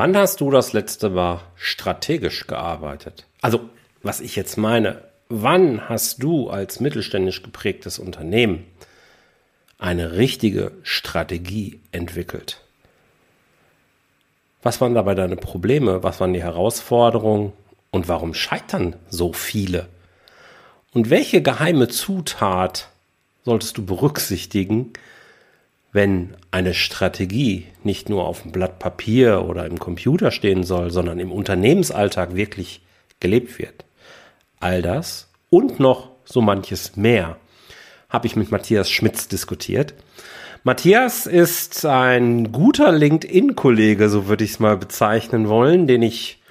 Wann hast du das letzte Mal strategisch gearbeitet? Also, was ich jetzt meine, wann hast du als mittelständisch geprägtes Unternehmen eine richtige Strategie entwickelt? Was waren dabei deine Probleme? Was waren die Herausforderungen? Und warum scheitern so viele? Und welche geheime Zutat solltest du berücksichtigen, wenn eine Strategie nicht nur auf dem Blatt Papier oder im Computer stehen soll, sondern im Unternehmensalltag wirklich gelebt wird. All das und noch so manches mehr habe ich mit Matthias Schmitz diskutiert. Matthias ist ein guter LinkedIn-Kollege, so würde ich es mal bezeichnen wollen, den ich,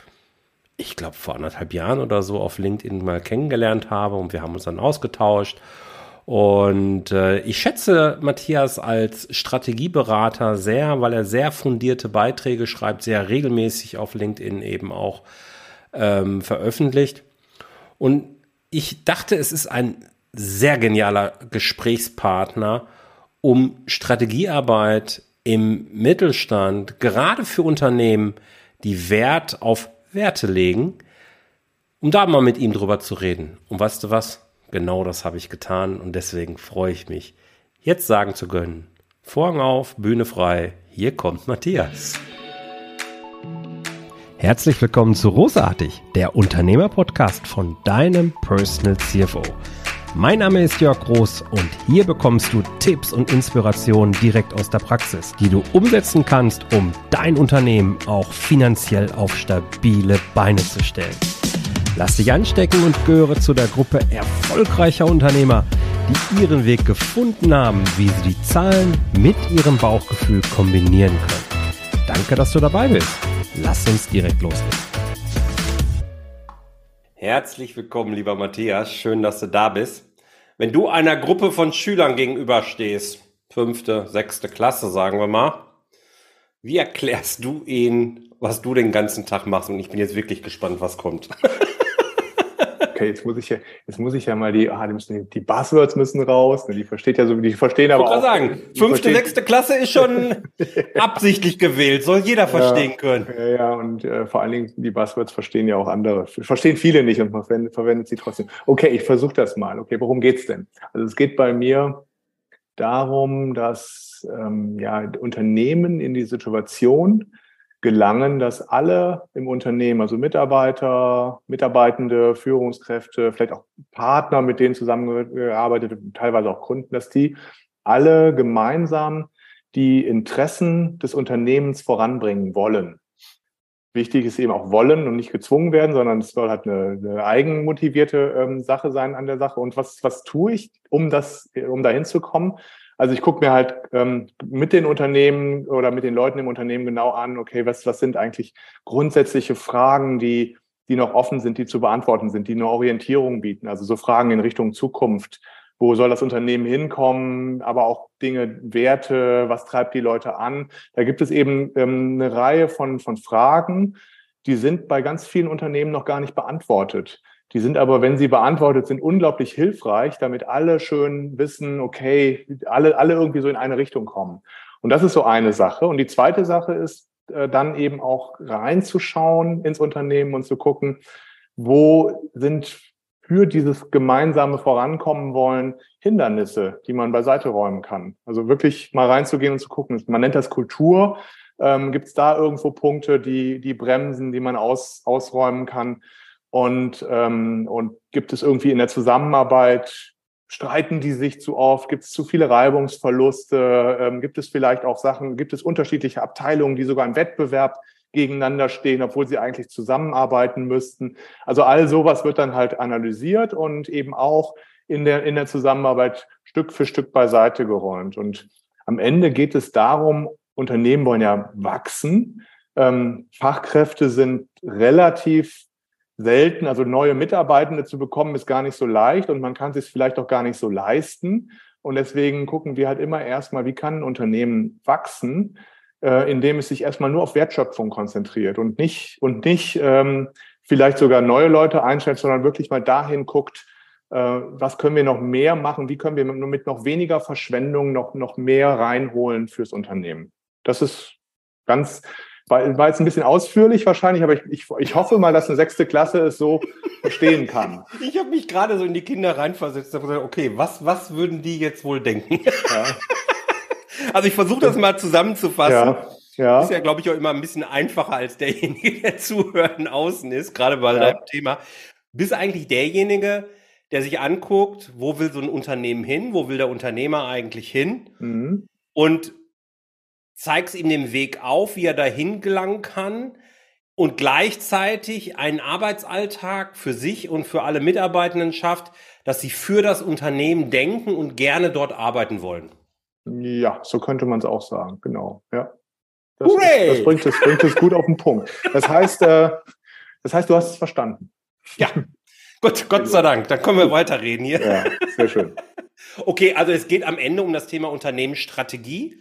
ich glaube, vor anderthalb Jahren oder so auf LinkedIn mal kennengelernt habe und wir haben uns dann ausgetauscht. Und äh, ich schätze Matthias als Strategieberater sehr, weil er sehr fundierte Beiträge schreibt, sehr regelmäßig auf LinkedIn eben auch ähm, veröffentlicht. Und ich dachte, es ist ein sehr genialer Gesprächspartner, um Strategiearbeit im Mittelstand, gerade für Unternehmen, die Wert auf Werte legen, um da mal mit ihm drüber zu reden. Und weißt du was? Genau das habe ich getan und deswegen freue ich mich, jetzt sagen zu können, Vorhang auf, Bühne frei, hier kommt Matthias. Herzlich willkommen zu Rosartig, der Unternehmerpodcast von deinem Personal CFO. Mein Name ist Jörg Groß und hier bekommst du Tipps und Inspirationen direkt aus der Praxis, die du umsetzen kannst, um dein Unternehmen auch finanziell auf stabile Beine zu stellen. Lass dich anstecken und gehöre zu der Gruppe erfolgreicher Unternehmer, die ihren Weg gefunden haben, wie sie die Zahlen mit ihrem Bauchgefühl kombinieren können. Danke, dass du dabei bist. Lass uns direkt loslegen. Herzlich willkommen, lieber Matthias. Schön, dass du da bist. Wenn du einer Gruppe von Schülern gegenüberstehst, fünfte, sechste Klasse, sagen wir mal, wie erklärst du ihnen, was du den ganzen Tag machst? Und ich bin jetzt wirklich gespannt, was kommt. okay, jetzt muss ich ja, jetzt muss ich ja mal die, ah, die, müssen, die Buzzwords müssen raus, ne, die versteht ja so, die verstehen aber ich auch. sagen, fünfte, sechste Klasse ist schon absichtlich gewählt, soll jeder verstehen ja, können. Ja, ja, und äh, vor allen Dingen die Buzzwords verstehen ja auch andere, verstehen viele nicht und man verwendet, verwendet sie trotzdem. Okay, ich versuche das mal. Okay, worum geht's denn? Also es geht bei mir darum, dass ähm, ja Unternehmen in die Situation gelangen, dass alle im Unternehmen, also Mitarbeiter, Mitarbeitende, Führungskräfte, vielleicht auch Partner, mit denen zusammengearbeitet, teilweise auch Kunden, dass die alle gemeinsam die Interessen des Unternehmens voranbringen wollen. Wichtig ist eben auch wollen und nicht gezwungen werden, sondern es soll halt eine, eine eigenmotivierte ähm, Sache sein an der Sache. Und was, was tue ich, um das, um dahin zu kommen? Also ich gucke mir halt ähm, mit den Unternehmen oder mit den Leuten im Unternehmen genau an, okay, was, was sind eigentlich grundsätzliche Fragen, die, die noch offen sind, die zu beantworten sind, die eine Orientierung bieten. Also so Fragen in Richtung Zukunft. Wo soll das Unternehmen hinkommen? Aber auch Dinge, Werte, was treibt die Leute an? Da gibt es eben ähm, eine Reihe von, von Fragen, die sind bei ganz vielen Unternehmen noch gar nicht beantwortet. Die sind aber, wenn sie beantwortet sind, unglaublich hilfreich, damit alle schön wissen, okay, alle, alle irgendwie so in eine Richtung kommen. Und das ist so eine Sache. Und die zweite Sache ist, äh, dann eben auch reinzuschauen ins Unternehmen und zu gucken, wo sind für dieses gemeinsame Vorankommen wollen Hindernisse, die man beiseite räumen kann. Also wirklich mal reinzugehen und zu gucken. Man nennt das Kultur. Ähm, Gibt es da irgendwo Punkte, die, die bremsen, die man aus, ausräumen kann? Und, ähm, und gibt es irgendwie in der Zusammenarbeit, streiten die sich zu oft? Gibt es zu viele Reibungsverluste? Ähm, gibt es vielleicht auch Sachen, gibt es unterschiedliche Abteilungen, die sogar im Wettbewerb gegeneinander stehen, obwohl sie eigentlich zusammenarbeiten müssten? Also all sowas wird dann halt analysiert und eben auch in der, in der Zusammenarbeit Stück für Stück beiseite geräumt. Und am Ende geht es darum, Unternehmen wollen ja wachsen. Ähm, Fachkräfte sind relativ selten. Also neue Mitarbeitende zu bekommen, ist gar nicht so leicht und man kann es sich vielleicht auch gar nicht so leisten. Und deswegen gucken wir halt immer erstmal, wie kann ein Unternehmen wachsen, äh, indem es sich erstmal nur auf Wertschöpfung konzentriert und nicht, und nicht ähm, vielleicht sogar neue Leute einstellt, sondern wirklich mal dahin guckt, äh, was können wir noch mehr machen, wie können wir mit, mit noch weniger Verschwendung noch, noch mehr reinholen fürs Unternehmen. Das ist ganz war, jetzt ein bisschen ausführlich wahrscheinlich, aber ich, ich, ich hoffe mal, dass eine sechste Klasse es so verstehen kann. Ich habe mich gerade so in die Kinder reinversetzt und gesagt, okay, was, was würden die jetzt wohl denken? Ja. also ich versuche das mal zusammenzufassen. Ja. Ja. Ist ja, glaube ich, auch immer ein bisschen einfacher als derjenige, der zuhören außen ist, gerade bei ja. deinem Thema. Bist eigentlich derjenige, der sich anguckt, wo will so ein Unternehmen hin, wo will der Unternehmer eigentlich hin mhm. und zeigst ihm den Weg auf, wie er dahin gelangen kann und gleichzeitig einen Arbeitsalltag für sich und für alle Mitarbeitenden schafft, dass sie für das Unternehmen denken und gerne dort arbeiten wollen. Ja, so könnte man es auch sagen, genau. Ja. Das, ist, das, bringt, es, bringt es gut auf den Punkt. Das heißt, äh, das heißt, du hast es verstanden. Ja, Gut, Gott sei Dank. Dann können wir weiterreden hier. Ja, sehr schön. Okay, also es geht am Ende um das Thema Unternehmensstrategie.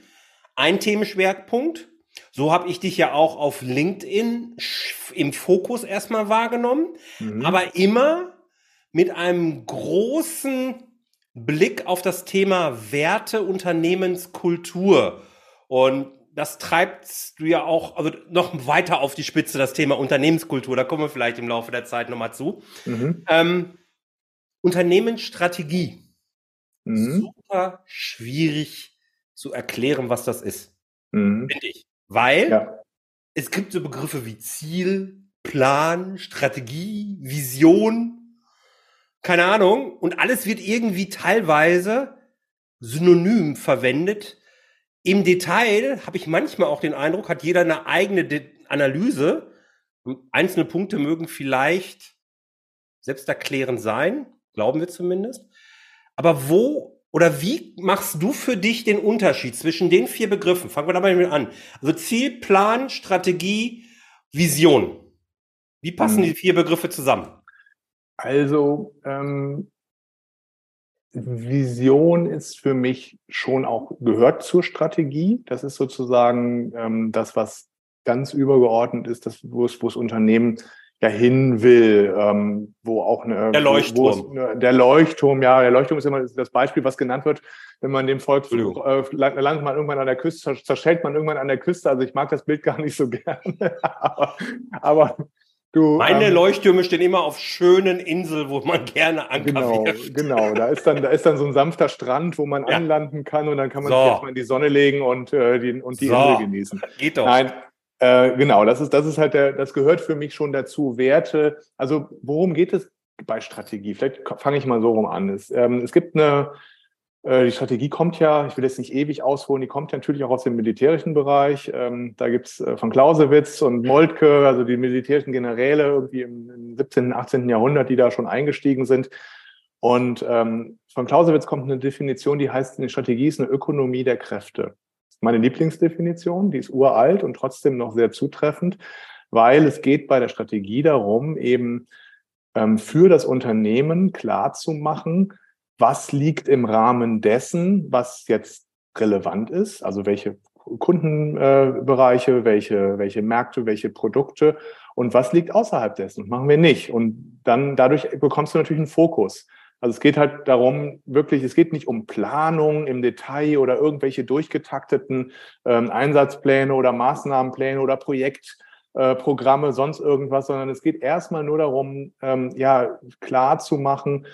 Ein Themenschwerpunkt. So habe ich dich ja auch auf LinkedIn im Fokus erstmal wahrgenommen, mhm. aber immer mit einem großen Blick auf das Thema Werte, Unternehmenskultur. Und das treibt du ja auch also noch weiter auf die Spitze, das Thema Unternehmenskultur. Da kommen wir vielleicht im Laufe der Zeit nochmal zu. Mhm. Ähm, Unternehmensstrategie. Mhm. Super schwierig zu erklären, was das ist. Mhm. Finde ich. Weil ja. es gibt so Begriffe wie Ziel, Plan, Strategie, Vision, keine Ahnung. Und alles wird irgendwie teilweise synonym verwendet im Detail habe ich manchmal auch den Eindruck, hat jeder eine eigene De Analyse. Einzelne Punkte mögen vielleicht selbsterklärend sein, glauben wir zumindest. Aber wo oder wie machst du für dich den Unterschied zwischen den vier Begriffen? Fangen wir dabei an. Also Ziel, Plan, Strategie, Vision. Wie passen hm. die vier Begriffe zusammen? Also ähm, Vision ist für mich schon auch gehört zur Strategie. Das ist sozusagen ähm, das, was ganz übergeordnet ist, das, wo es, wo das Unternehmen ja hin will, ähm, wo auch eine der Leuchtturm. Es, der Leuchtturm, ja, der Leuchtturm ist immer das Beispiel, was genannt wird, wenn man dem Volk äh, landet man irgendwann an der Küste, zerschellt man irgendwann an der Küste. Also ich mag das Bild gar nicht so gerne, aber, aber Du, Meine ähm, Leuchttürme stehen immer auf schönen Inseln, wo man gerne Anker Genau, wirft. genau. Da ist, dann, da ist dann so ein sanfter Strand, wo man ja. anlanden kann und dann kann man so. sich erstmal in die Sonne legen und, äh, die, und die so. Insel genießen. Geht doch. Nein, äh, genau, das ist, das ist halt der, das gehört für mich schon dazu. Werte, also worum geht es bei Strategie? Vielleicht fange ich mal so rum an. Es, ähm, es gibt eine, äh, die Strategie kommt ja, ich will jetzt nicht ewig ausholen, die kommt ja natürlich auch aus dem militärischen Bereich. Ähm, da gibt's äh, von Clausewitz und Moltke, also die militärischen Generäle irgendwie im 17., 18. Jahrhundert, die da schon eingestiegen sind. Und ähm, von Clausewitz kommt eine Definition, die heißt, eine Strategie ist eine Ökonomie der Kräfte. Meine Lieblingsdefinition, die ist uralt und trotzdem noch sehr zutreffend, weil es geht bei der Strategie darum, eben ähm, für das Unternehmen klar zu machen, was liegt im Rahmen dessen, was jetzt relevant ist, also welche Kundenbereiche, äh, welche, welche Märkte, welche Produkte und was liegt außerhalb dessen. Machen wir nicht. Und dann dadurch bekommst du natürlich einen Fokus. Also es geht halt darum, wirklich, es geht nicht um Planung im Detail oder irgendwelche durchgetakteten ähm, Einsatzpläne oder Maßnahmenpläne oder Projektprogramme, äh, sonst irgendwas, sondern es geht erstmal nur darum, ähm, ja, klar zu machen,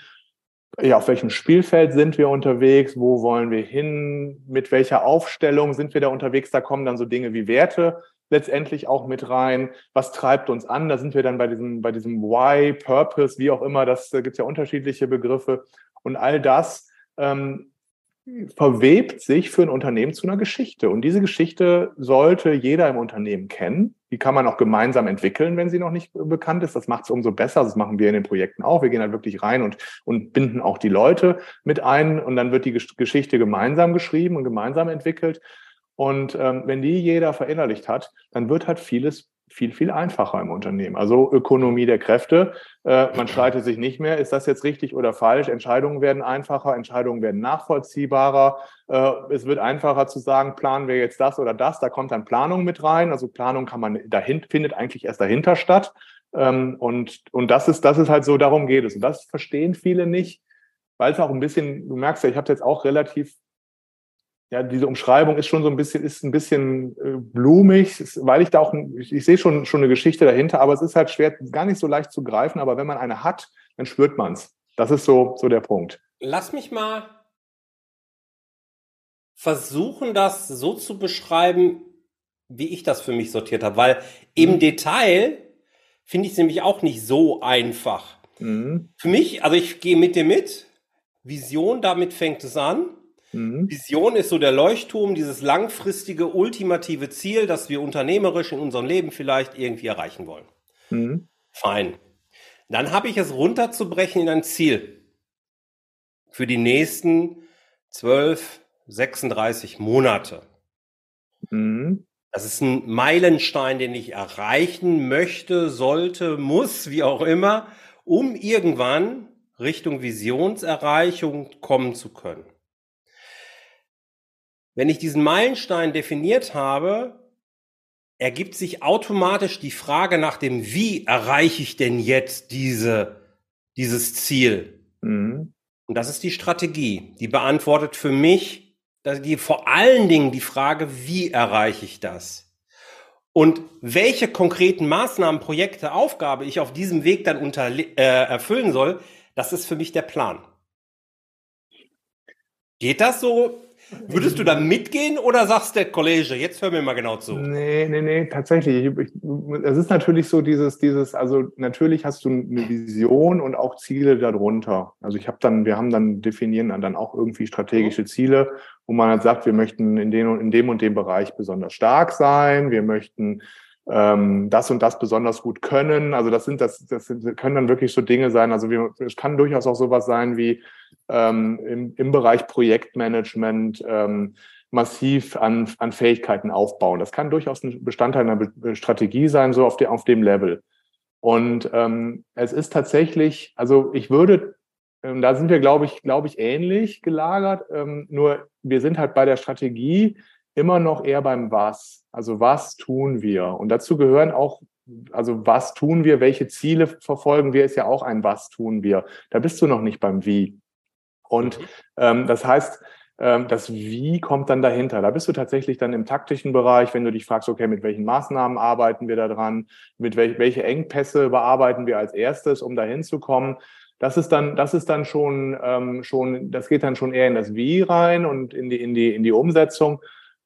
ja, auf welchem Spielfeld sind wir unterwegs, wo wollen wir hin, mit welcher Aufstellung sind wir da unterwegs, da kommen dann so Dinge wie Werte letztendlich auch mit rein, was treibt uns an, da sind wir dann bei diesem, bei diesem Why, Purpose, wie auch immer, das da gibt es ja unterschiedliche Begriffe und all das ähm, verwebt sich für ein Unternehmen zu einer Geschichte. Und diese Geschichte sollte jeder im Unternehmen kennen. Die kann man auch gemeinsam entwickeln, wenn sie noch nicht bekannt ist. Das macht es umso besser. Das machen wir in den Projekten auch. Wir gehen halt wirklich rein und, und binden auch die Leute mit ein. Und dann wird die Geschichte gemeinsam geschrieben und gemeinsam entwickelt. Und ähm, wenn die jeder verinnerlicht hat, dann wird halt vieles viel, viel einfacher im Unternehmen. Also Ökonomie der Kräfte. Äh, man streitet sich nicht mehr, ist das jetzt richtig oder falsch? Entscheidungen werden einfacher, Entscheidungen werden nachvollziehbarer. Äh, es wird einfacher zu sagen, planen wir jetzt das oder das. Da kommt dann Planung mit rein. Also Planung kann man dahin, findet eigentlich erst dahinter statt. Ähm, und, und das ist, das ist halt so, darum geht es. Und das verstehen viele nicht, weil es auch ein bisschen, du merkst ja, ich habe jetzt auch relativ ja, diese Umschreibung ist schon so ein bisschen, ist ein bisschen äh, blumig, weil ich da auch, ich, ich sehe schon, schon eine Geschichte dahinter, aber es ist halt schwer, gar nicht so leicht zu greifen, aber wenn man eine hat, dann spürt man es. Das ist so, so der Punkt. Lass mich mal versuchen, das so zu beschreiben, wie ich das für mich sortiert habe, weil im mhm. Detail finde ich es nämlich auch nicht so einfach. Mhm. Für mich, also ich gehe mit dir mit, Vision, damit fängt es an. Mhm. Vision ist so der Leuchtturm, dieses langfristige, ultimative Ziel, das wir unternehmerisch in unserem Leben vielleicht irgendwie erreichen wollen. Mhm. Fein. Dann habe ich es runterzubrechen in ein Ziel für die nächsten 12, 36 Monate. Mhm. Das ist ein Meilenstein, den ich erreichen möchte, sollte, muss, wie auch immer, um irgendwann Richtung Visionserreichung kommen zu können. Wenn ich diesen Meilenstein definiert habe, ergibt sich automatisch die Frage nach dem, wie erreiche ich denn jetzt diese, dieses Ziel? Mhm. Und das ist die Strategie. Die beantwortet für mich die, vor allen Dingen die Frage, wie erreiche ich das? Und welche konkreten Maßnahmen, Projekte, Aufgabe ich auf diesem Weg dann unter, äh, erfüllen soll, das ist für mich der Plan. Geht das so? Würdest du da mitgehen oder sagst der Kollege, jetzt hör mir mal genau zu? Nee, nee, nee, tatsächlich. Es ist natürlich so dieses, dieses, also natürlich hast du eine Vision und auch Ziele darunter. Also ich habe dann, wir haben dann definieren dann auch irgendwie strategische mhm. Ziele, wo man halt sagt, wir möchten in dem, in dem und dem Bereich besonders stark sein, wir möchten ähm, das und das besonders gut können. Also das sind das, das können dann wirklich so Dinge sein. Also wir, es kann durchaus auch sowas sein wie ähm, im, im Bereich Projektmanagement ähm, massiv an, an Fähigkeiten aufbauen. Das kann durchaus ein Bestandteil einer Strategie sein, so auf, der, auf dem Level. Und ähm, es ist tatsächlich, also ich würde, ähm, da sind wir, glaube ich, glaube ich, ähnlich gelagert. Ähm, nur wir sind halt bei der Strategie immer noch eher beim Was. Also was tun wir? Und dazu gehören auch, also was tun wir, welche Ziele verfolgen wir, ist ja auch ein Was tun wir. Da bist du noch nicht beim Wie. Und mhm. ähm, das heißt, ähm, das Wie kommt dann dahinter. Da bist du tatsächlich dann im taktischen Bereich, wenn du dich fragst, okay, mit welchen Maßnahmen arbeiten wir da dran, mit wel welche Engpässe bearbeiten wir als erstes, um dahin zu kommen. Das ist dann, das ist dann schon, ähm, schon, das geht dann schon eher in das Wie rein und in die, in die, in die Umsetzung.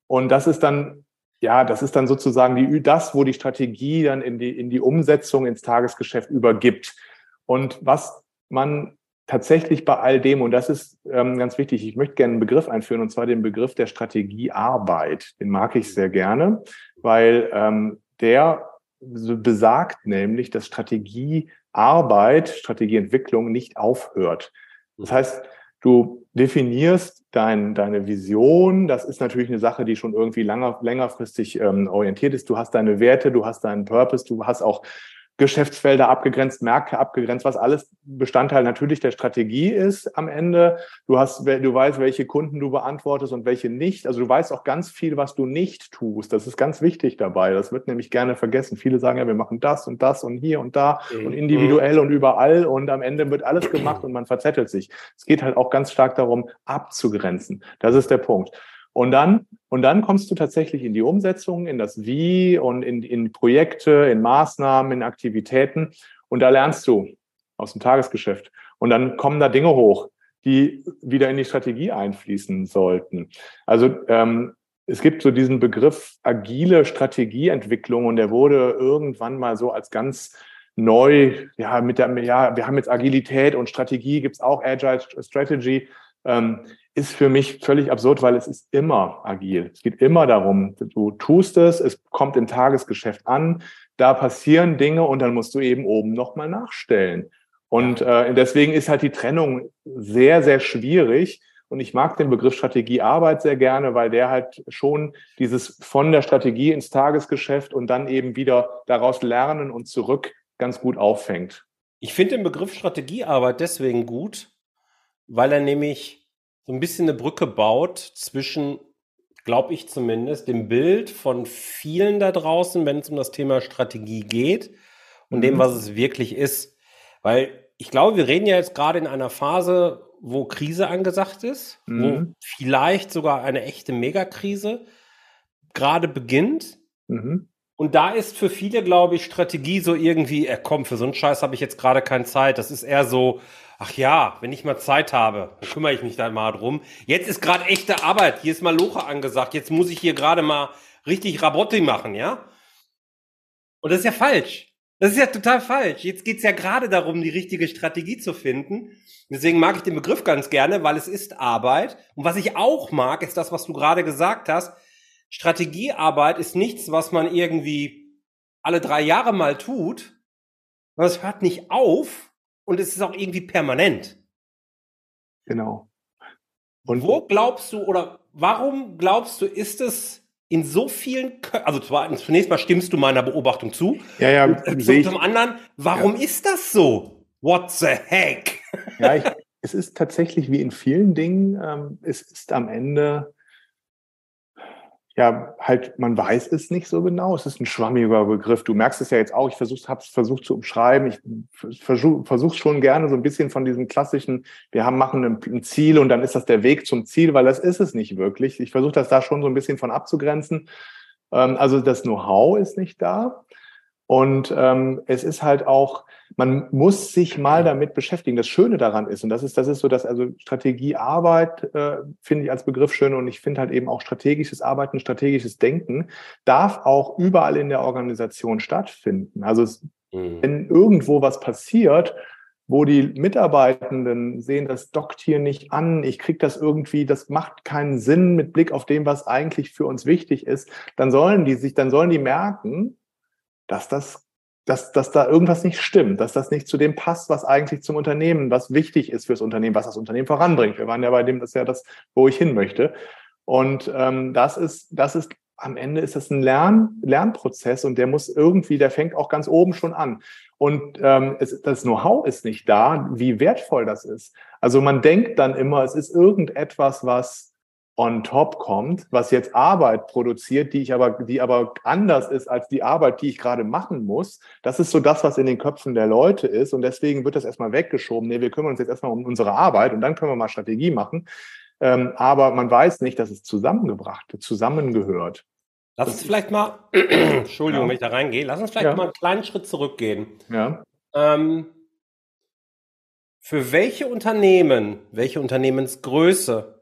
Und das ist dann, ja, das ist dann sozusagen die, das, wo die Strategie dann in die, in die Umsetzung ins Tagesgeschäft übergibt. Und was man tatsächlich bei all dem, und das ist ähm, ganz wichtig, ich möchte gerne einen Begriff einführen, und zwar den Begriff der Strategiearbeit. Den mag ich sehr gerne, weil ähm, der besagt nämlich, dass Strategiearbeit, Strategieentwicklung nicht aufhört. Das heißt, du definierst dein, deine Vision. Das ist natürlich eine Sache, die schon irgendwie langer, längerfristig ähm, orientiert ist. Du hast deine Werte, du hast deinen Purpose, du hast auch Geschäftsfelder abgegrenzt, Märkte abgegrenzt, was alles Bestandteil natürlich der Strategie ist am Ende. Du hast, du weißt, welche Kunden du beantwortest und welche nicht. Also du weißt auch ganz viel, was du nicht tust. Das ist ganz wichtig dabei. Das wird nämlich gerne vergessen. Viele sagen ja, wir machen das und das und hier und da mhm. und individuell und überall und am Ende wird alles gemacht und man verzettelt sich. Es geht halt auch ganz stark darum, abzugrenzen. Das ist der Punkt. Und dann, und dann kommst du tatsächlich in die Umsetzung, in das Wie und in, in Projekte, in Maßnahmen, in Aktivitäten. Und da lernst du aus dem Tagesgeschäft. Und dann kommen da Dinge hoch, die wieder in die Strategie einfließen sollten. Also ähm, es gibt so diesen Begriff agile Strategieentwicklung und der wurde irgendwann mal so als ganz neu, ja, mit der, ja, wir haben jetzt Agilität und Strategie, gibt's auch Agile Strategy. Ähm, ist für mich völlig absurd, weil es ist immer agil. Es geht immer darum, du tust es, es kommt im Tagesgeschäft an, da passieren Dinge und dann musst du eben oben nochmal nachstellen. Und äh, deswegen ist halt die Trennung sehr, sehr schwierig. Und ich mag den Begriff Strategiearbeit sehr gerne, weil der halt schon dieses von der Strategie ins Tagesgeschäft und dann eben wieder daraus lernen und zurück ganz gut auffängt. Ich finde den Begriff Strategiearbeit deswegen gut, weil er nämlich so ein bisschen eine Brücke baut zwischen, glaube ich zumindest, dem Bild von vielen da draußen, wenn es um das Thema Strategie geht und mhm. dem, was es wirklich ist. Weil ich glaube, wir reden ja jetzt gerade in einer Phase, wo Krise angesagt ist, mhm. wo vielleicht sogar eine echte Megakrise gerade beginnt. Mhm. Und da ist für viele, glaube ich, Strategie so irgendwie, äh, komm, für so einen Scheiß habe ich jetzt gerade keine Zeit. Das ist eher so, ach ja, wenn ich mal Zeit habe, dann kümmere ich mich da mal drum. Jetzt ist gerade echte Arbeit, hier ist mal Loche angesagt, jetzt muss ich hier gerade mal richtig Rabotti machen, ja? Und das ist ja falsch. Das ist ja total falsch. Jetzt geht's ja gerade darum, die richtige Strategie zu finden. Deswegen mag ich den Begriff ganz gerne, weil es ist Arbeit. Und was ich auch mag, ist das, was du gerade gesagt hast. Strategiearbeit ist nichts, was man irgendwie alle drei Jahre mal tut. Es hört nicht auf und es ist auch irgendwie permanent. Genau. Und wo glaubst du oder warum glaubst du, ist es in so vielen, Kö also zunächst mal stimmst du meiner Beobachtung zu. Ja, ja. Und zum, zum anderen, warum ja. ist das so? What the heck? Ja, ich, es ist tatsächlich wie in vielen Dingen, ähm, es ist am Ende ja, halt, man weiß es nicht so genau. Es ist ein schwammiger Begriff. Du merkst es ja jetzt auch. Ich habe es versucht zu umschreiben. Ich versuche versuch schon gerne so ein bisschen von diesem klassischen, wir haben, machen ein, ein, Ziel und dann ist das der Weg zum Ziel, weil das ist es nicht wirklich. Ich versuche das da schon so ein bisschen von abzugrenzen. Ähm, also das Know-how ist nicht da. Und ähm, es ist halt auch, man muss sich mal damit beschäftigen. Das Schöne daran ist, und das ist, das ist so, dass also Strategiearbeit äh, finde ich als Begriff schön und ich finde halt eben auch strategisches Arbeiten, strategisches Denken darf auch überall in der Organisation stattfinden. Also es, mhm. wenn irgendwo was passiert, wo die Mitarbeitenden sehen, das dockt hier nicht an, ich kriege das irgendwie, das macht keinen Sinn mit Blick auf dem, was eigentlich für uns wichtig ist, dann sollen die sich, dann sollen die merken, dass das dass, dass da irgendwas nicht stimmt, dass das nicht zu dem passt, was eigentlich zum Unternehmen, was wichtig ist fürs Unternehmen, was das Unternehmen voranbringt. Wir waren ja bei dem, das ist ja das, wo ich hin möchte. Und ähm, das ist, das ist am Ende ist das ein Lern, Lernprozess und der muss irgendwie, der fängt auch ganz oben schon an. Und ähm, es, das Know-how ist nicht da, wie wertvoll das ist. Also man denkt dann immer, es ist irgendetwas, was on top kommt, was jetzt Arbeit produziert, die ich aber, die aber anders ist als die Arbeit, die ich gerade machen muss. Das ist so das, was in den Köpfen der Leute ist. Und deswegen wird das erstmal weggeschoben. Nee, wir kümmern uns jetzt erstmal um unsere Arbeit und dann können wir mal Strategie machen. Ähm, aber man weiß nicht, dass es zusammengebracht, zusammengehört. Lass uns vielleicht mal, Entschuldigung, ja. wenn ich da reingehe, lass uns vielleicht ja. mal einen kleinen Schritt zurückgehen. Ja. Ähm, für welche Unternehmen, welche Unternehmensgröße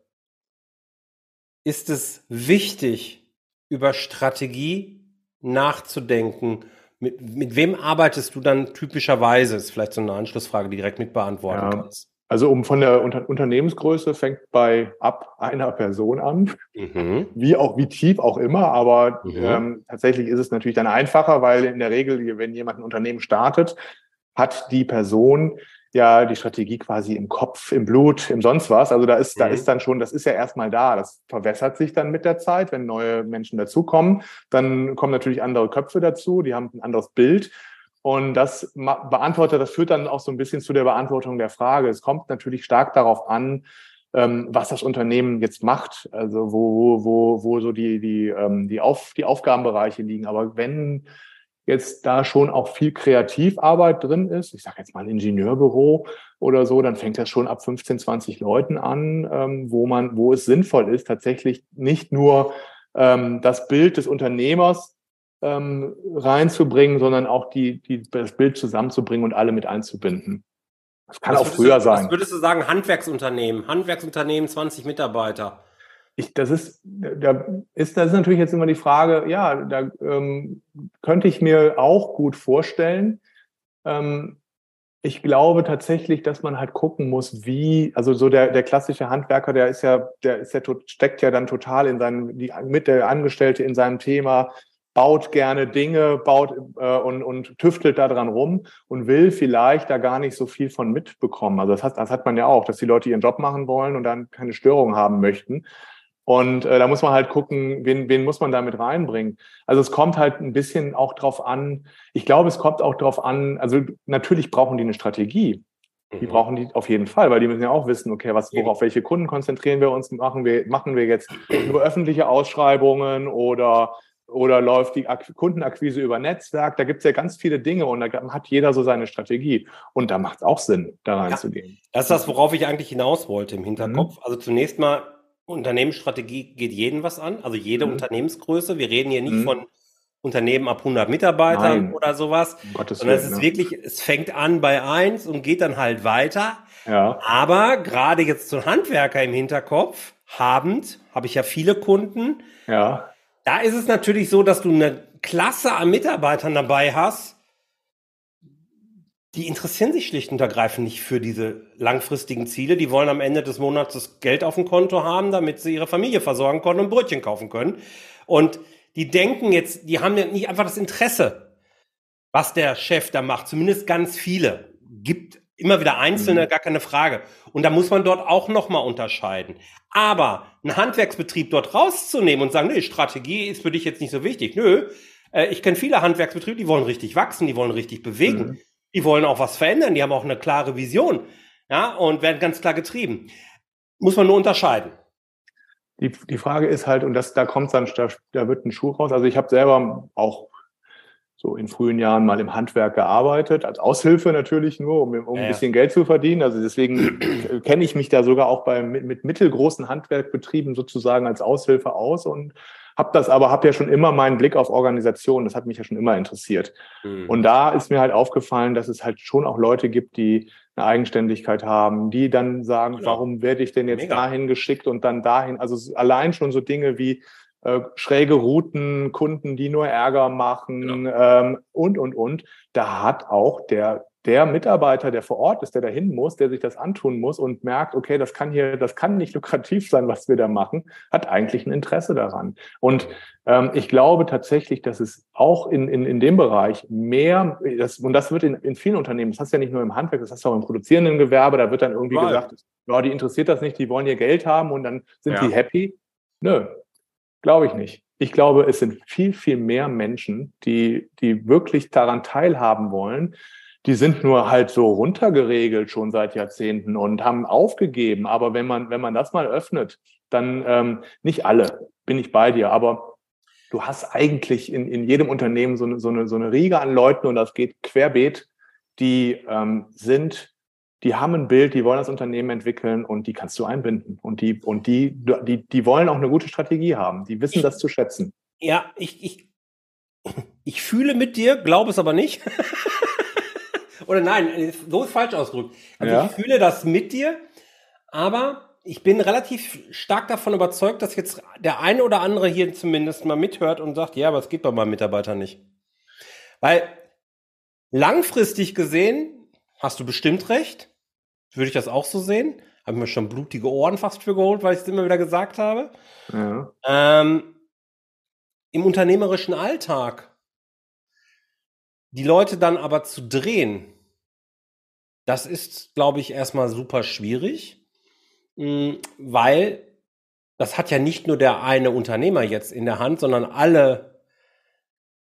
ist es wichtig, über Strategie nachzudenken. Mit, mit wem arbeitest du dann typischerweise? Ist vielleicht so eine Anschlussfrage, die direkt mit beantworten ja. kannst. Also um von der Unter Unternehmensgröße fängt bei ab einer Person an, mhm. wie auch wie tief auch immer, aber mhm. ähm, tatsächlich ist es natürlich dann einfacher, weil in der Regel, wenn jemand ein Unternehmen startet, hat die Person ja die Strategie quasi im Kopf, im Blut, im sonst was. Also da ist, mhm. da ist dann schon, das ist ja erstmal da. Das verwässert sich dann mit der Zeit, wenn neue Menschen dazukommen. Dann kommen natürlich andere Köpfe dazu, die haben ein anderes Bild. Und das beantwortet, das führt dann auch so ein bisschen zu der Beantwortung der Frage. Es kommt natürlich stark darauf an, ähm, was das Unternehmen jetzt macht, also wo, wo, wo, wo so die, die, ähm, die, Auf, die Aufgabenbereiche liegen. Aber wenn jetzt da schon auch viel Kreativarbeit drin ist, ich sage jetzt mal ein Ingenieurbüro oder so, dann fängt das schon ab 15, 20 Leuten an, ähm, wo man, wo es sinnvoll ist, tatsächlich nicht nur ähm, das Bild des Unternehmers ähm, reinzubringen, sondern auch die, die, das Bild zusammenzubringen und alle mit einzubinden. Das kann was auch früher du, sein. Was würdest du sagen, Handwerksunternehmen, Handwerksunternehmen, 20 Mitarbeiter? Ich, das ist, da ist, das ist natürlich jetzt immer die Frage, ja, da ähm, könnte ich mir auch gut vorstellen. Ähm, ich glaube tatsächlich, dass man halt gucken muss, wie, also so der, der klassische Handwerker, der ist ja, der ist ja, steckt ja dann total in seinem, die, mit der Angestellte in seinem Thema, baut gerne Dinge, baut äh, und, und tüftelt da dran rum und will vielleicht da gar nicht so viel von mitbekommen. Also das, hat, das hat man ja auch, dass die Leute ihren Job machen wollen und dann keine Störung haben möchten. Und äh, da muss man halt gucken, wen, wen muss man da mit reinbringen. Also es kommt halt ein bisschen auch drauf an, ich glaube, es kommt auch drauf an, also natürlich brauchen die eine Strategie. Die mhm. brauchen die auf jeden Fall, weil die müssen ja auch wissen, okay, was, worauf welche Kunden konzentrieren wir uns, machen wir, machen wir jetzt nur öffentliche Ausschreibungen oder oder läuft die Kundenakquise über Netzwerk? Da gibt es ja ganz viele Dinge und da hat jeder so seine Strategie. Und da macht es auch Sinn, da reinzugehen. Ja, das ist das, worauf ich eigentlich hinaus wollte im Hinterkopf. Mhm. Also zunächst mal, Unternehmensstrategie geht jeden was an, also jede mhm. Unternehmensgröße. Wir reden hier nicht mhm. von Unternehmen ab 100 Mitarbeitern Nein. oder sowas, um sondern es ist ja. wirklich, es fängt an bei eins und geht dann halt weiter. Ja. Aber gerade jetzt so ein Handwerker im Hinterkopf habend, habe ich ja viele Kunden. Ja. Da ist es natürlich so, dass du eine Klasse an Mitarbeitern dabei hast, die interessieren sich schlicht und ergreifend nicht für diese langfristigen Ziele. Die wollen am Ende des Monats das Geld auf dem Konto haben, damit sie ihre Familie versorgen können und Brötchen kaufen können. Und die denken jetzt, die haben nicht einfach das Interesse, was der Chef da macht. Zumindest ganz viele. Gibt immer wieder Einzelne, mhm. gar keine Frage. Und da muss man dort auch nochmal unterscheiden. Aber einen Handwerksbetrieb dort rauszunehmen und sagen, nee, Strategie ist für dich jetzt nicht so wichtig. Nö, äh, ich kenne viele Handwerksbetriebe, die wollen richtig wachsen, die wollen richtig bewegen, mhm. Die wollen auch was verändern, die haben auch eine klare Vision. Ja, und werden ganz klar getrieben. Muss man nur unterscheiden. Die, die Frage ist halt, und das, da kommt dann, da, da wird ein Schuh raus. Also ich habe selber auch so in frühen Jahren mal im Handwerk gearbeitet, als Aushilfe natürlich nur, um, um ja, ein bisschen Geld zu verdienen. Also deswegen kenne ich mich da sogar auch bei, mit, mit mittelgroßen Handwerkbetrieben sozusagen als Aushilfe aus und habe das aber, habe ja schon immer meinen Blick auf Organisation, das hat mich ja schon immer interessiert. Mhm. Und da ist mir halt aufgefallen, dass es halt schon auch Leute gibt, die eine Eigenständigkeit haben, die dann sagen, genau. warum werde ich denn jetzt Mega. dahin geschickt und dann dahin? Also allein schon so Dinge wie äh, schräge Routen, Kunden, die nur Ärger machen genau. ähm, und, und, und. Da hat auch der der Mitarbeiter, der vor Ort ist, der dahin muss, der sich das antun muss und merkt, okay, das kann hier, das kann nicht lukrativ sein, was wir da machen, hat eigentlich ein Interesse daran. Und ähm, ich glaube tatsächlich, dass es auch in, in, in dem Bereich mehr, das, und das wird in, in vielen Unternehmen, das hast du ja nicht nur im Handwerk, das hast du auch im produzierenden Gewerbe, da wird dann irgendwie right. gesagt, ja, die interessiert das nicht, die wollen ihr Geld haben und dann sind ja. die happy. Nö, glaube ich nicht. Ich glaube, es sind viel, viel mehr Menschen, die, die wirklich daran teilhaben wollen, die sind nur halt so runtergeregelt schon seit Jahrzehnten und haben aufgegeben. Aber wenn man, wenn man das mal öffnet, dann ähm, nicht alle, bin ich bei dir, aber du hast eigentlich in, in jedem Unternehmen so eine, so, eine, so eine Riege an Leuten und das geht querbeet, die ähm, sind, die haben ein Bild, die wollen das Unternehmen entwickeln und die kannst du einbinden. Und die, und die, die, die wollen auch eine gute Strategie haben. Die wissen das zu schätzen. Ja, ich, ich, ich fühle mit dir, glaube es aber nicht. Oder nein, so ist falsch ausgedrückt. Also ja. ich fühle das mit dir, aber ich bin relativ stark davon überzeugt, dass jetzt der eine oder andere hier zumindest mal mithört und sagt, ja, aber es geht bei meinem Mitarbeiter nicht. Weil langfristig gesehen hast du bestimmt recht. Würde ich das auch so sehen? Habe mir schon blutige Ohren fast für geholt, weil ich es immer wieder gesagt habe. Ja. Ähm, Im unternehmerischen Alltag die Leute dann aber zu drehen, das ist, glaube ich, erstmal super schwierig, hm, weil das hat ja nicht nur der eine Unternehmer jetzt in der Hand, sondern alle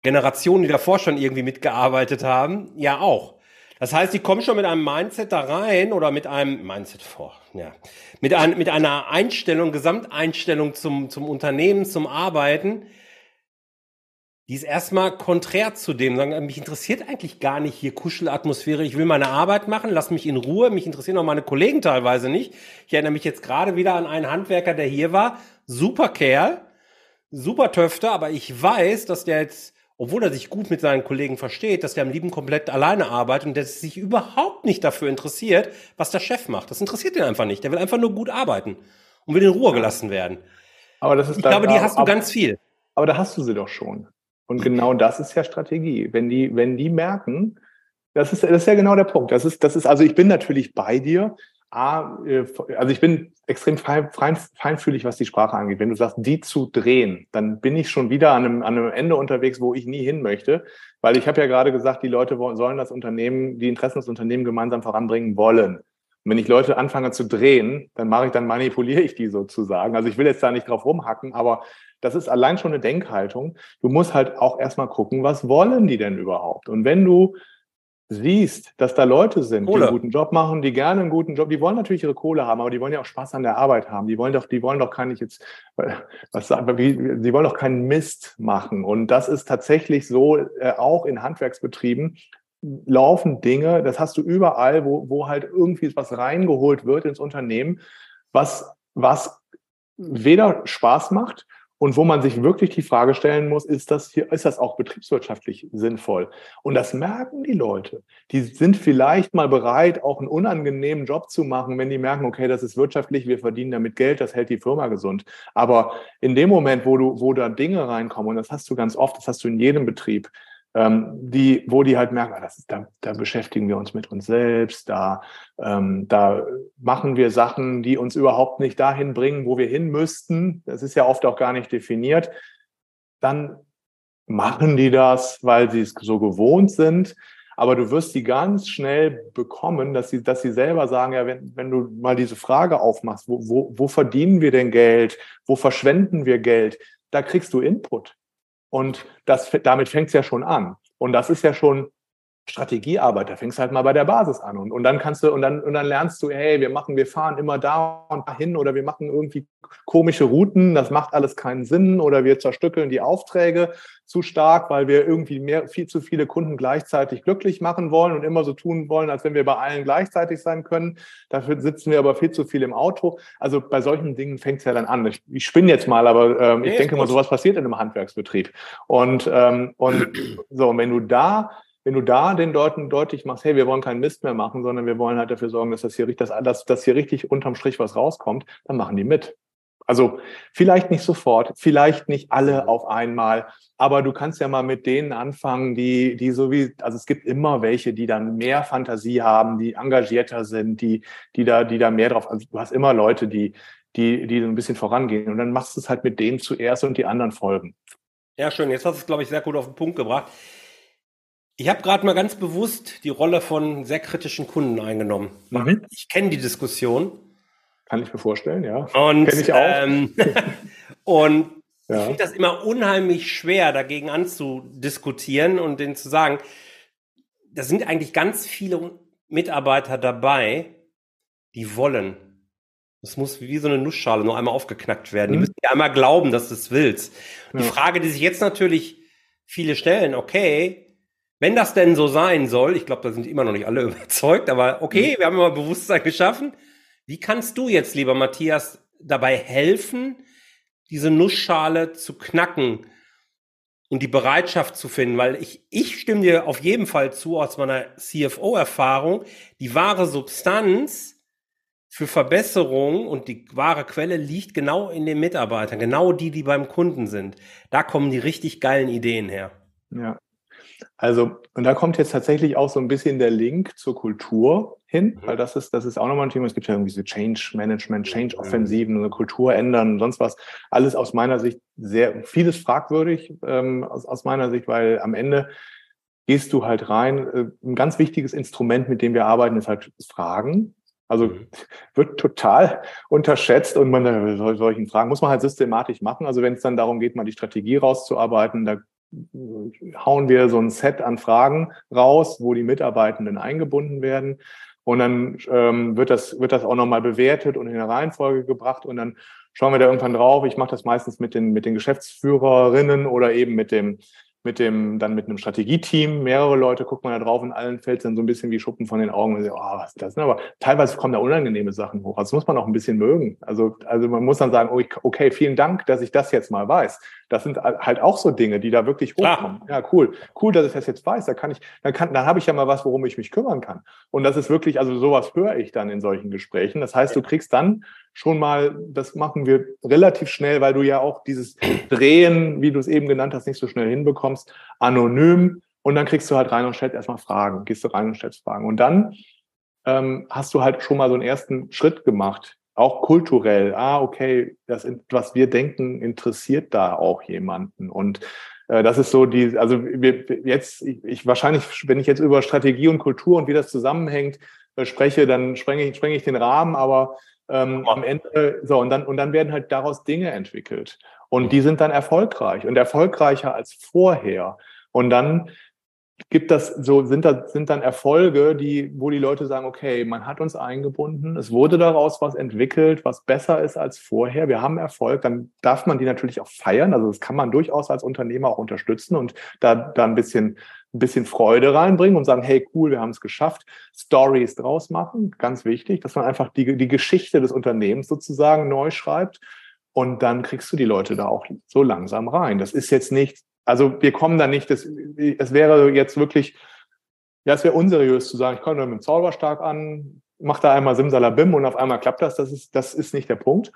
Generationen, die davor schon irgendwie mitgearbeitet haben, ja auch. Das heißt, die kommen schon mit einem Mindset da rein oder mit einem Mindset vor, ja, mit, ein, mit einer Einstellung, Gesamteinstellung zum, zum Unternehmen, zum Arbeiten, die ist erstmal konträr zu dem, sagen, mich interessiert eigentlich gar nicht hier Kuschelatmosphäre, ich will meine Arbeit machen, lass mich in Ruhe, mich interessieren auch meine Kollegen teilweise nicht. Ich erinnere mich jetzt gerade wieder an einen Handwerker, der hier war, super Kerl, super Töfter, aber ich weiß, dass der jetzt, obwohl er sich gut mit seinen Kollegen versteht, dass der am lieben komplett alleine arbeitet und der sich überhaupt nicht dafür interessiert, was der Chef macht. Das interessiert ihn einfach nicht. Der will einfach nur gut arbeiten und will in Ruhe gelassen werden. Aber das ist ich glaube, die hast du ganz viel. Aber da hast du sie doch schon. Und genau das ist ja Strategie. Wenn die, wenn die merken, das ist, das ist ja genau der Punkt. Das ist, das ist, also ich bin natürlich bei dir. A, äh, also ich bin extrem fein, fein, feinfühlig, was die Sprache angeht. Wenn du sagst, die zu drehen, dann bin ich schon wieder an einem, an einem Ende unterwegs, wo ich nie hin möchte. Weil ich habe ja gerade gesagt, die Leute sollen das Unternehmen, die Interessen des Unternehmens gemeinsam voranbringen wollen. Und wenn ich Leute anfange zu drehen, dann mache ich, dann manipuliere ich die sozusagen. Also ich will jetzt da nicht drauf rumhacken, aber das ist allein schon eine Denkhaltung. Du musst halt auch erstmal gucken, was wollen die denn überhaupt? Und wenn du siehst, dass da Leute sind, Kohle. die einen guten Job machen, die gerne einen guten Job, die wollen natürlich ihre Kohle haben, aber die wollen ja auch Spaß an der Arbeit haben. Die wollen doch, die wollen doch nicht jetzt, was sagen, wie, die wollen doch keinen Mist machen. Und das ist tatsächlich so, äh, auch in Handwerksbetrieben laufen Dinge, das hast du überall, wo, wo halt irgendwie was reingeholt wird ins Unternehmen, was, was weder Spaß macht und wo man sich wirklich die Frage stellen muss, ist das hier, ist das auch betriebswirtschaftlich sinnvoll? Und das merken die Leute. Die sind vielleicht mal bereit, auch einen unangenehmen Job zu machen, wenn die merken, okay, das ist wirtschaftlich, wir verdienen damit Geld, das hält die Firma gesund. Aber in dem Moment, wo du, wo da Dinge reinkommen, und das hast du ganz oft, das hast du in jedem Betrieb, ähm, die, wo die halt merken, ah, das ist, da, da beschäftigen wir uns mit uns selbst, da, ähm, da machen wir Sachen, die uns überhaupt nicht dahin bringen, wo wir hin müssten. Das ist ja oft auch gar nicht definiert. Dann machen die das, weil sie es so gewohnt sind. Aber du wirst die ganz schnell bekommen, dass sie, dass sie selber sagen, ja, wenn, wenn du mal diese Frage aufmachst, wo, wo, wo verdienen wir denn Geld? Wo verschwenden wir Geld? Da kriegst du Input. Und das, damit fängt es ja schon an. Und das ist ja schon Strategiearbeit. Da fängst du halt mal bei der Basis an. Und, und dann kannst du, und dann, und dann lernst du, hey, wir machen, wir fahren immer da und dahin oder wir machen irgendwie komische Routen. Das macht alles keinen Sinn oder wir zerstückeln die Aufträge zu stark, weil wir irgendwie mehr, viel zu viele Kunden gleichzeitig glücklich machen wollen und immer so tun wollen, als wenn wir bei allen gleichzeitig sein können. Dafür sitzen wir aber viel zu viel im Auto. Also bei solchen Dingen fängt es ja dann an. Ich, ich spinne jetzt mal, aber ähm, ich denke mal, sowas passiert in einem Handwerksbetrieb. Und, ähm, und so, und wenn du da wenn du da den Leuten deutlich machst, hey, wir wollen keinen Mist mehr machen, sondern wir wollen halt dafür sorgen, dass das hier, dass, dass, dass hier richtig unterm Strich was rauskommt, dann machen die mit. Also vielleicht nicht sofort, vielleicht nicht alle auf einmal, aber du kannst ja mal mit denen anfangen, die, die so wie, also es gibt immer welche, die dann mehr Fantasie haben, die engagierter sind, die, die da, die da mehr drauf, also du hast immer Leute, die, die, die so ein bisschen vorangehen und dann machst du es halt mit denen zuerst und die anderen folgen. Ja, schön. Jetzt hast du es, glaube ich, sehr gut auf den Punkt gebracht. Ich habe gerade mal ganz bewusst die Rolle von sehr kritischen Kunden eingenommen. Mhm. Ich kenne die Diskussion. Kann ich mir vorstellen, ja. Und, Kenn ich auch. Ähm, und ja. ich finde das immer unheimlich schwer, dagegen anzudiskutieren und denen zu sagen, da sind eigentlich ganz viele Mitarbeiter dabei, die wollen. Das muss wie so eine Nussschale nur einmal aufgeknackt werden. Mhm. Die müssen ja einmal glauben, dass du es willst. Ja. Die Frage, die sich jetzt natürlich viele stellen, okay, wenn das denn so sein soll, ich glaube, da sind immer noch nicht alle überzeugt, aber okay, mhm. wir haben immer Bewusstsein geschaffen. Wie kannst du jetzt, lieber Matthias, dabei helfen, diese Nussschale zu knacken und die Bereitschaft zu finden? Weil ich, ich stimme dir auf jeden Fall zu aus meiner CFO-Erfahrung, die wahre Substanz für Verbesserung und die wahre Quelle liegt genau in den Mitarbeitern, genau die, die beim Kunden sind. Da kommen die richtig geilen Ideen her. Ja, also, und da kommt jetzt tatsächlich auch so ein bisschen der Link zur Kultur hin, mhm. weil das ist, das ist auch nochmal ein Thema. Es gibt ja irgendwie so Change Management, Change Offensiven, eine Kultur ändern und sonst was. Alles aus meiner Sicht sehr, vieles fragwürdig, ähm, aus, aus meiner Sicht, weil am Ende gehst du halt rein. Äh, ein ganz wichtiges Instrument, mit dem wir arbeiten, ist halt Fragen. Also mhm. wird total unterschätzt und man äh, solchen Fragen muss man halt systematisch machen. Also wenn es dann darum geht, mal die Strategie rauszuarbeiten, da hauen wir so ein Set an Fragen raus, wo die Mitarbeitenden eingebunden werden. Und dann ähm, wird, das, wird das auch nochmal bewertet und in eine Reihenfolge gebracht. Und dann schauen wir da irgendwann drauf. Ich mache das meistens mit den, mit den Geschäftsführerinnen oder eben mit dem mit dem, dann mit einem Strategieteam, mehrere Leute guckt man da drauf und allen fällt dann so ein bisschen wie Schuppen von den Augen und sagt, oh, was ist das? Aber teilweise kommen da unangenehme Sachen hoch. Also das muss man auch ein bisschen mögen. Also, also man muss dann sagen, oh, okay, vielen Dank, dass ich das jetzt mal weiß. Das sind halt auch so Dinge, die da wirklich hochkommen. Ja, cool. Cool, dass ich das jetzt weiß. Da kann ich, dann kann, dann habe ich ja mal was, worum ich mich kümmern kann. Und das ist wirklich, also sowas höre ich dann in solchen Gesprächen. Das heißt, du kriegst dann schon mal, das machen wir relativ schnell, weil du ja auch dieses Drehen, wie du es eben genannt hast, nicht so schnell hinbekommst, anonym. Und dann kriegst du halt rein und stellst erstmal Fragen, gehst du rein und stellst Fragen. Und dann ähm, hast du halt schon mal so einen ersten Schritt gemacht, auch kulturell. Ah, okay, das, was wir denken, interessiert da auch jemanden. Und äh, das ist so die, also wir, jetzt, ich, ich wahrscheinlich, wenn ich jetzt über Strategie und Kultur und wie das zusammenhängt äh, spreche, dann sprenge ich, sprenge ich den Rahmen, aber ähm, am Ende, so, und dann, und dann werden halt daraus Dinge entwickelt. Und die sind dann erfolgreich und erfolgreicher als vorher. Und dann gibt das so, sind da, sind dann Erfolge, die, wo die Leute sagen, okay, man hat uns eingebunden, es wurde daraus was entwickelt, was besser ist als vorher, wir haben Erfolg, dann darf man die natürlich auch feiern. Also das kann man durchaus als Unternehmer auch unterstützen und da, da ein bisschen, ein bisschen Freude reinbringen und sagen, hey, cool, wir haben es geschafft, Stories draus machen, ganz wichtig, dass man einfach die, die Geschichte des Unternehmens sozusagen neu schreibt. Und dann kriegst du die Leute da auch so langsam rein. Das ist jetzt nicht also wir kommen da nicht, das, es wäre jetzt wirklich, ja, es wäre unseriös zu sagen, ich komme mit dem Zauberstab an, mach da einmal Simsalabim und auf einmal klappt das. Das ist, das ist nicht der Punkt.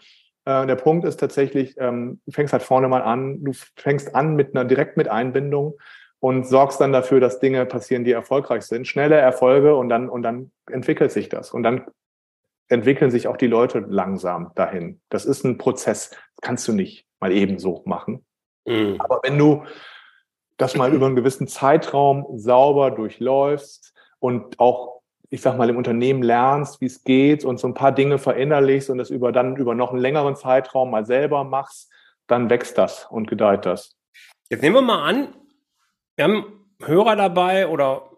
Äh, der Punkt ist tatsächlich, ähm, du fängst halt vorne mal an, du fängst an mit einer direkt mit Einbindung und sorgst dann dafür, dass Dinge passieren, die erfolgreich sind. Schnelle Erfolge und dann, und dann entwickelt sich das. Und dann entwickeln sich auch die Leute langsam dahin. Das ist ein Prozess. Das kannst du nicht mal eben so machen. Mhm. Aber wenn du das mal über einen gewissen Zeitraum sauber durchläufst und auch, ich sag mal, im Unternehmen lernst, wie es geht und so ein paar Dinge verinnerlichst und das über dann über noch einen längeren Zeitraum mal selber machst, dann wächst das und gedeiht das. Jetzt nehmen wir mal an, wir haben Hörer dabei oder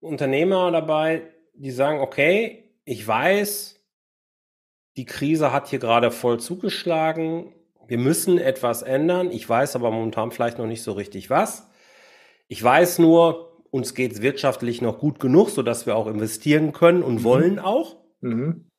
Unternehmer dabei, die sagen, okay, ich weiß, die Krise hat hier gerade voll zugeschlagen wir müssen etwas ändern. Ich weiß aber momentan vielleicht noch nicht so richtig was. Ich weiß nur, uns geht es wirtschaftlich noch gut genug, sodass wir auch investieren können und mhm. wollen auch. Mhm.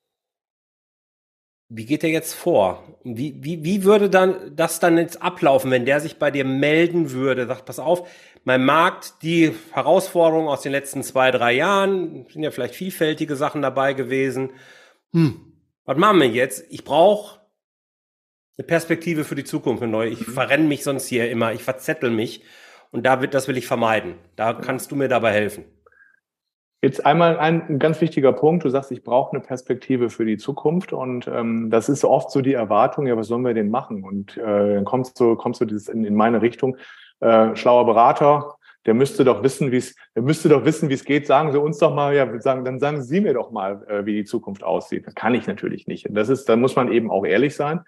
Wie geht er jetzt vor? Wie, wie, wie würde dann das dann jetzt ablaufen, wenn der sich bei dir melden würde? Sagt, pass auf, mein Markt, die Herausforderungen aus den letzten zwei, drei Jahren, sind ja vielleicht vielfältige Sachen dabei gewesen. Hm, was machen wir jetzt? Ich brauche eine Perspektive für die Zukunft, eine neue. Ich mhm. verrenne mich sonst hier immer, ich verzettel mich. Und da wird, das will ich vermeiden. Da kannst du mir dabei helfen. Jetzt einmal ein ganz wichtiger Punkt. Du sagst, ich brauche eine Perspektive für die Zukunft. Und ähm, das ist oft so die Erwartung, ja, was sollen wir denn machen? Und äh, dann kommst du, kommst du dieses in, in meine Richtung. Äh, schlauer Berater, der müsste doch wissen, wie es, der müsste doch wissen, wie es geht. Sagen Sie uns doch mal, ja, sagen, dann sagen Sie mir doch mal, äh, wie die Zukunft aussieht. Das kann ich natürlich nicht. Und das ist, da muss man eben auch ehrlich sein.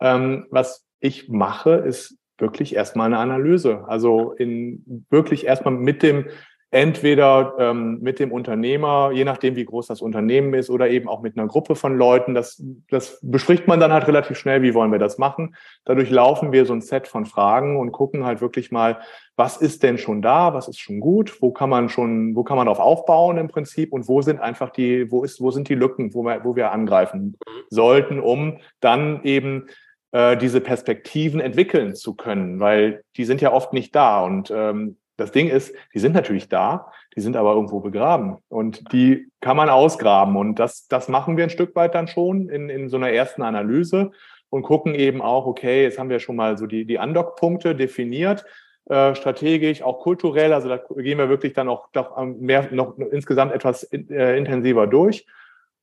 Ähm, was ich mache, ist wirklich erstmal eine Analyse. Also in wirklich erstmal mit dem entweder ähm, mit dem Unternehmer, je nachdem, wie groß das Unternehmen ist, oder eben auch mit einer Gruppe von Leuten. Das, das bespricht man dann halt relativ schnell, wie wollen wir das machen. Dadurch laufen wir so ein Set von Fragen und gucken halt wirklich mal, was ist denn schon da, was ist schon gut, wo kann man schon, wo kann man darauf aufbauen im Prinzip und wo sind einfach die, wo ist, wo sind die Lücken, wo wir, wo wir angreifen sollten, um dann eben äh, diese Perspektiven entwickeln zu können, weil die sind ja oft nicht da. Und ähm, das Ding ist, die sind natürlich da, die sind aber irgendwo begraben und die kann man ausgraben. Und das, das machen wir ein Stück weit dann schon in, in so einer ersten Analyse und gucken eben auch, okay, jetzt haben wir schon mal so die, die Andockpunkte definiert, äh, strategisch, auch kulturell. Also da gehen wir wirklich dann auch noch, mehr, noch insgesamt etwas äh, intensiver durch.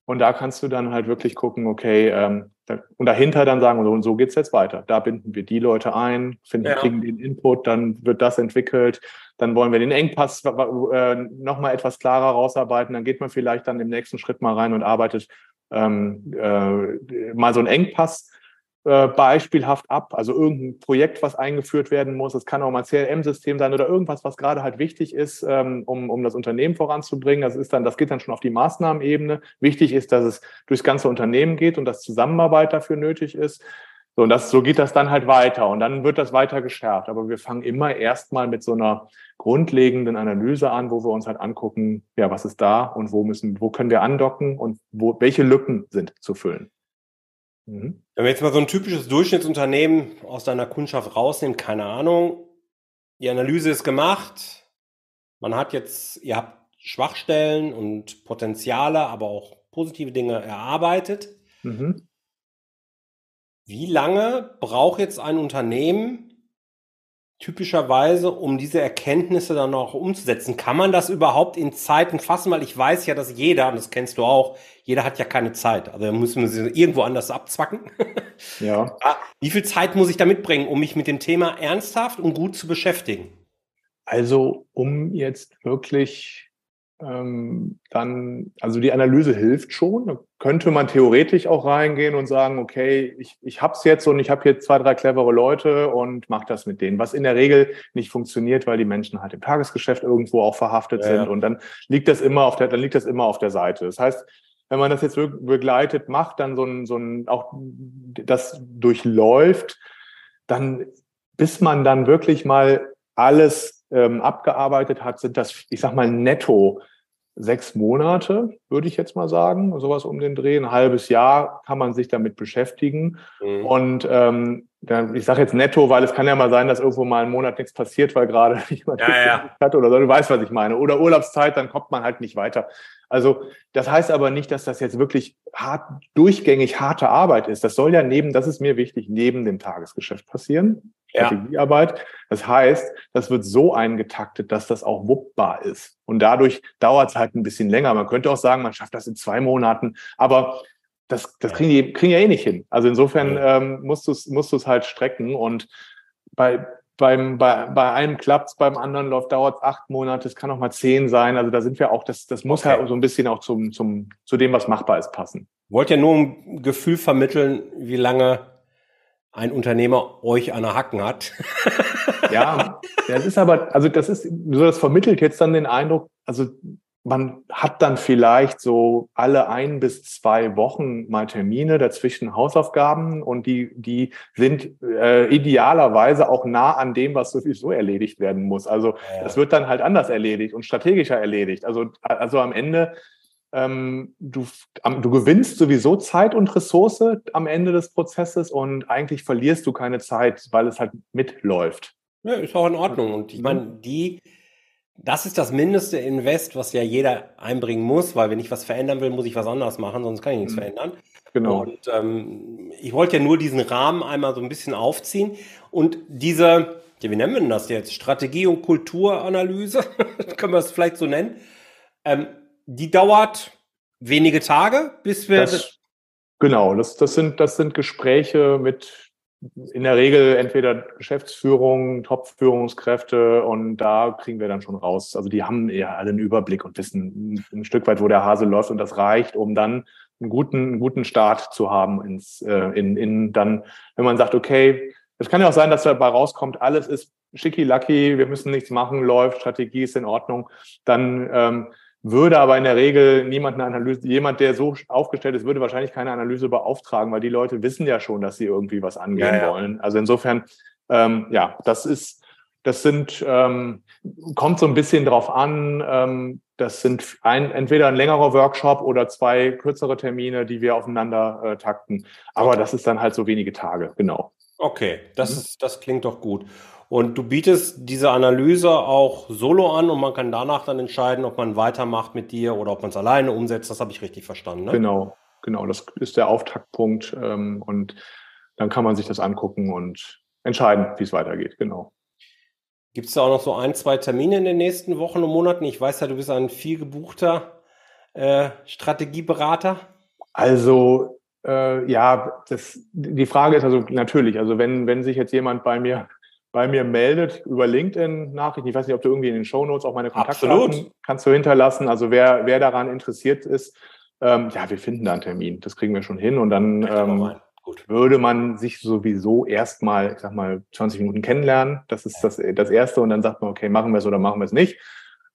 Und da kannst du dann halt wirklich gucken, okay, ähm, und dahinter dann sagen, so und so geht's jetzt weiter. Da binden wir die Leute ein, finden, ja. kriegen den Input, dann wird das entwickelt, dann wollen wir den Engpass äh, nochmal etwas klarer rausarbeiten, dann geht man vielleicht dann im nächsten Schritt mal rein und arbeitet ähm, äh, mal so einen Engpass äh, beispielhaft ab. Also irgendein Projekt, was eingeführt werden muss. Es kann auch mal ein CRM-System sein oder irgendwas, was gerade halt wichtig ist, ähm, um, um das Unternehmen voranzubringen. Das ist dann, das geht dann schon auf die Maßnahmenebene. Wichtig ist, dass es durchs ganze Unternehmen geht und dass Zusammenarbeit dafür nötig ist. So, und das, so geht das dann halt weiter und dann wird das weiter geschärft. Aber wir fangen immer erstmal mit so einer grundlegenden Analyse an, wo wir uns halt angucken, ja, was ist da und wo müssen, wo können wir andocken und wo, welche Lücken sind zu füllen. Mhm. Wenn wir jetzt mal so ein typisches Durchschnittsunternehmen aus deiner Kundschaft rausnehmen, keine Ahnung, die Analyse ist gemacht, man hat jetzt, ihr habt Schwachstellen und Potenziale, aber auch positive Dinge erarbeitet. Mhm. Wie lange braucht jetzt ein Unternehmen, typischerweise, um diese Erkenntnisse dann auch umzusetzen? Kann man das überhaupt in Zeiten fassen? Weil ich weiß ja, dass jeder, und das kennst du auch, jeder hat ja keine Zeit. Also müssen wir sie irgendwo anders abzwacken. Ja. Ah, wie viel Zeit muss ich da mitbringen, um mich mit dem Thema ernsthaft und gut zu beschäftigen? Also, um jetzt wirklich ähm, dann, also die Analyse hilft schon. Da könnte man theoretisch auch reingehen und sagen, okay, ich, ich hab's jetzt und ich habe hier zwei, drei clevere Leute und mach das mit denen, was in der Regel nicht funktioniert, weil die Menschen halt im Tagesgeschäft irgendwo auch verhaftet ja, sind ja. und dann liegt das immer auf der, dann liegt das immer auf der Seite. Das heißt, wenn man das jetzt begleitet macht, dann so ein, so ein auch das durchläuft, dann bis man dann wirklich mal alles ähm, abgearbeitet hat, sind das, ich sag mal, netto sechs Monate, würde ich jetzt mal sagen, sowas um den Dreh. Ein halbes Jahr kann man sich damit beschäftigen. Mhm. Und ähm, ich sage jetzt netto, weil es kann ja mal sein, dass irgendwo mal einen Monat nichts passiert, weil gerade jemand ja, ja. hat oder so. Du weißt, was ich meine. Oder Urlaubszeit, dann kommt man halt nicht weiter. Also das heißt aber nicht, dass das jetzt wirklich hart, durchgängig harte Arbeit ist. Das soll ja neben, das ist mir wichtig, neben dem Tagesgeschäft passieren. Strategiearbeit. Ja. Das heißt, das wird so eingetaktet, dass das auch wuppbar ist. Und dadurch dauert es halt ein bisschen länger. Man könnte auch sagen, man schafft das in zwei Monaten, aber das, das kriegen die kriegen ja eh nicht hin. Also insofern ähm, musst du es musst du's halt strecken. Und bei, beim, bei, bei einem klappt es, beim anderen läuft, dauert es acht Monate, es kann auch mal zehn sein. Also da sind wir auch, das, das muss okay. ja so ein bisschen auch zum, zum, zu dem, was machbar ist, passen. Wollt ja nur ein Gefühl vermitteln, wie lange ein Unternehmer euch an der Hacken hat. ja, das ist aber, also das ist, so das vermittelt jetzt dann den Eindruck, also man hat dann vielleicht so alle ein bis zwei Wochen mal Termine dazwischen Hausaufgaben und die, die sind äh, idealerweise auch nah an dem, was sowieso erledigt werden muss. Also ja. das wird dann halt anders erledigt und strategischer erledigt. Also, also am Ende ähm, du, du gewinnst sowieso Zeit und Ressource am Ende des Prozesses und eigentlich verlierst du keine Zeit, weil es halt mitläuft. Ja, ist auch in Ordnung. Und ich mhm. meine, die, das ist das mindeste Invest, was ja jeder einbringen muss, weil wenn ich was verändern will, muss ich was anderes machen, sonst kann ich nichts mhm. verändern. Genau. Und ähm, ich wollte ja nur diesen Rahmen einmal so ein bisschen aufziehen und diese, ja, wie nennen wir denn das jetzt? Strategie- und Kulturanalyse, können wir es vielleicht so nennen. Ähm, die dauert wenige Tage, bis wir. Das, genau, das, das, sind, das sind Gespräche mit in der Regel entweder Geschäftsführung, Top-Führungskräfte und da kriegen wir dann schon raus. Also die haben ja alle einen Überblick und wissen ein Stück weit, wo der Hase läuft und das reicht, um dann einen guten, einen guten Start zu haben ins, äh, in, in dann, wenn man sagt, okay, es kann ja auch sein, dass dabei rauskommt, alles ist schicki-lucky, wir müssen nichts machen, läuft, Strategie ist in Ordnung, dann ähm, würde aber in der Regel niemand eine Analyse, jemand, der so aufgestellt ist, würde wahrscheinlich keine Analyse beauftragen, weil die Leute wissen ja schon, dass sie irgendwie was angehen ja, ja. wollen. Also insofern, ähm, ja, das ist, das sind, ähm, kommt so ein bisschen drauf an. Ähm, das sind ein, entweder ein längerer Workshop oder zwei kürzere Termine, die wir aufeinander äh, takten. Aber das ist dann halt so wenige Tage, genau. Okay, das, mhm. ist, das klingt doch gut. Und du bietest diese Analyse auch solo an und man kann danach dann entscheiden, ob man weitermacht mit dir oder ob man es alleine umsetzt. Das habe ich richtig verstanden. Ne? Genau, genau. Das ist der Auftaktpunkt. Ähm, und dann kann man sich das angucken und entscheiden, wie es weitergeht. Genau. Gibt es da auch noch so ein, zwei Termine in den nächsten Wochen und Monaten? Ich weiß ja, du bist ein viel gebuchter äh, Strategieberater. Also äh, ja, das, die Frage ist also natürlich, also wenn, wenn sich jetzt jemand bei mir bei mir meldet über LinkedIn-Nachrichten. Ich weiß nicht, ob du irgendwie in den Show Notes auch meine Kontaktdaten kannst du hinterlassen. Also wer, wer daran interessiert ist, ähm, ja, wir finden da einen Termin. Das kriegen wir schon hin. Und dann ähm, würde man sich sowieso erstmal, ich sag mal, 20 Minuten kennenlernen. Das ist das, das Erste. Und dann sagt man, okay, machen wir es oder machen wir es nicht.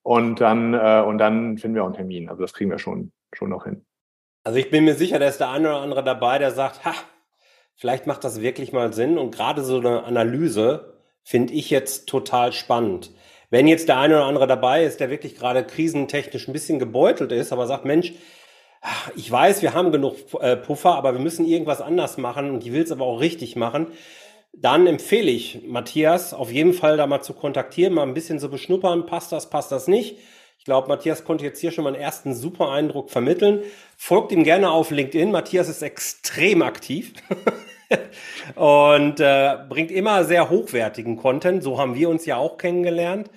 Und dann, äh, und dann finden wir auch einen Termin. Also das kriegen wir schon, schon noch hin. Also ich bin mir sicher, da ist der eine oder andere dabei, der sagt, ha, vielleicht macht das wirklich mal Sinn. Und gerade so eine Analyse, finde ich jetzt total spannend. Wenn jetzt der eine oder andere dabei ist, der wirklich gerade krisentechnisch ein bisschen gebeutelt ist, aber sagt, Mensch, ich weiß, wir haben genug äh, Puffer, aber wir müssen irgendwas anders machen und ich will es aber auch richtig machen, dann empfehle ich Matthias auf jeden Fall da mal zu kontaktieren, mal ein bisschen so beschnuppern, passt das, passt das nicht. Ich glaube, Matthias konnte jetzt hier schon mal einen ersten super Eindruck vermitteln. Folgt ihm gerne auf LinkedIn. Matthias ist extrem aktiv. und äh, bringt immer sehr hochwertigen Content. So haben wir uns ja auch kennengelernt.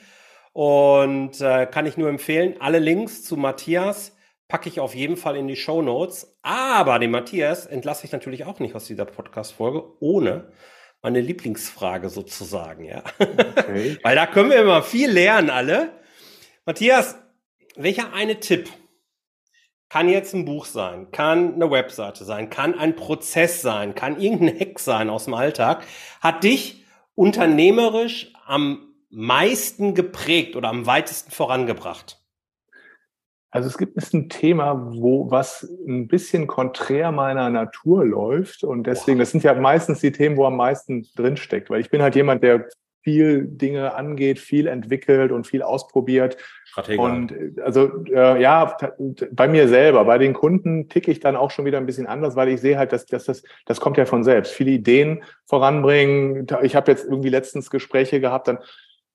Und äh, kann ich nur empfehlen, alle Links zu Matthias packe ich auf jeden Fall in die Show Notes. Aber den Matthias entlasse ich natürlich auch nicht aus dieser Podcast-Folge ohne meine Lieblingsfrage sozusagen, ja. Okay. Weil da können wir immer viel lernen, alle. Matthias, welcher eine Tipp kann jetzt ein Buch sein, kann eine Webseite sein, kann ein Prozess sein, kann irgendein Hack sein aus dem Alltag, hat dich unternehmerisch am meisten geprägt oder am weitesten vorangebracht? Also es gibt ein Thema, wo was ein bisschen konträr meiner Natur läuft und deswegen, das sind ja meistens die Themen, wo am meisten drinsteckt, weil ich bin halt jemand, der viel Dinge angeht, viel entwickelt und viel ausprobiert. Strategie. Und also äh, ja, bei mir selber, bei den Kunden ticke ich dann auch schon wieder ein bisschen anders, weil ich sehe halt, dass, dass das, das kommt ja von selbst. Viele Ideen voranbringen. Ich habe jetzt irgendwie letztens Gespräche gehabt, dann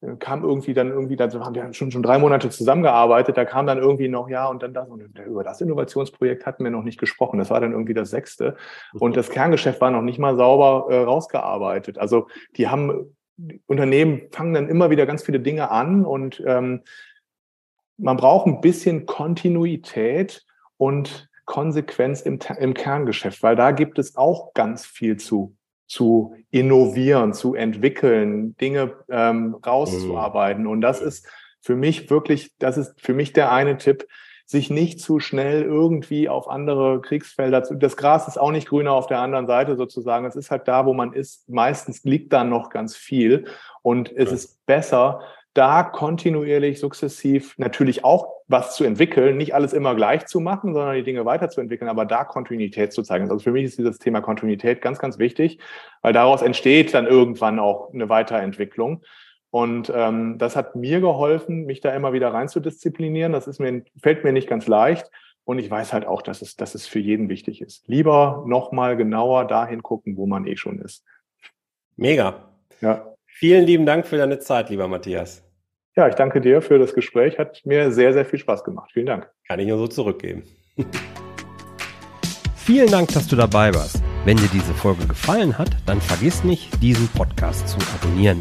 äh, kam irgendwie dann irgendwie, da haben wir schon, schon drei Monate zusammengearbeitet, da kam dann irgendwie noch, ja, und dann das, und über das Innovationsprojekt hatten wir noch nicht gesprochen. Das war dann irgendwie das sechste. Und das Kerngeschäft war noch nicht mal sauber äh, rausgearbeitet. Also die haben Unternehmen fangen dann immer wieder ganz viele Dinge an und ähm, man braucht ein bisschen Kontinuität und Konsequenz im, im Kerngeschäft, weil da gibt es auch ganz viel zu, zu innovieren, zu entwickeln, Dinge ähm, rauszuarbeiten. Und das ist für mich wirklich, das ist für mich der eine Tipp, sich nicht zu schnell irgendwie auf andere Kriegsfelder zu. Das Gras ist auch nicht grüner auf der anderen Seite sozusagen. Es ist halt da, wo man ist. Meistens liegt da noch ganz viel. Und es ja. ist besser, da kontinuierlich, sukzessiv natürlich auch was zu entwickeln, nicht alles immer gleich zu machen, sondern die Dinge weiterzuentwickeln, aber da Kontinuität zu zeigen. Also für mich ist dieses Thema Kontinuität ganz, ganz wichtig, weil daraus entsteht dann irgendwann auch eine Weiterentwicklung. Und ähm, das hat mir geholfen, mich da immer wieder rein zu disziplinieren. Das ist mir, fällt mir nicht ganz leicht. Und ich weiß halt auch, dass es, dass es für jeden wichtig ist. Lieber nochmal genauer dahin gucken, wo man eh schon ist. Mega. Ja. Vielen lieben Dank für deine Zeit, lieber Matthias. Ja, ich danke dir für das Gespräch. Hat mir sehr, sehr viel Spaß gemacht. Vielen Dank. Kann ich nur so zurückgeben. Vielen Dank, dass du dabei warst. Wenn dir diese Folge gefallen hat, dann vergiss nicht, diesen Podcast zu abonnieren.